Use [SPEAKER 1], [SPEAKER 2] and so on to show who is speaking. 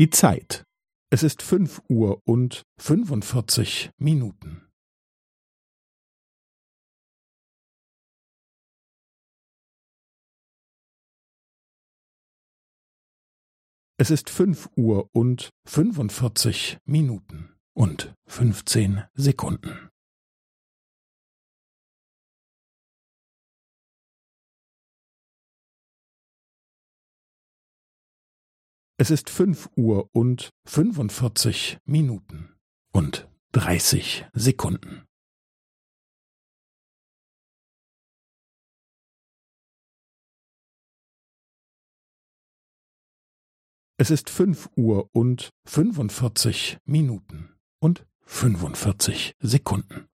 [SPEAKER 1] Die Zeit. Es ist fünf Uhr und fünfundvierzig Minuten. Es ist fünf Uhr und fünfundvierzig Minuten und fünfzehn Sekunden. Es ist fünf Uhr und fünfundvierzig Minuten und dreißig Sekunden. Es ist fünf Uhr und fünfundvierzig Minuten und fünfundvierzig Sekunden.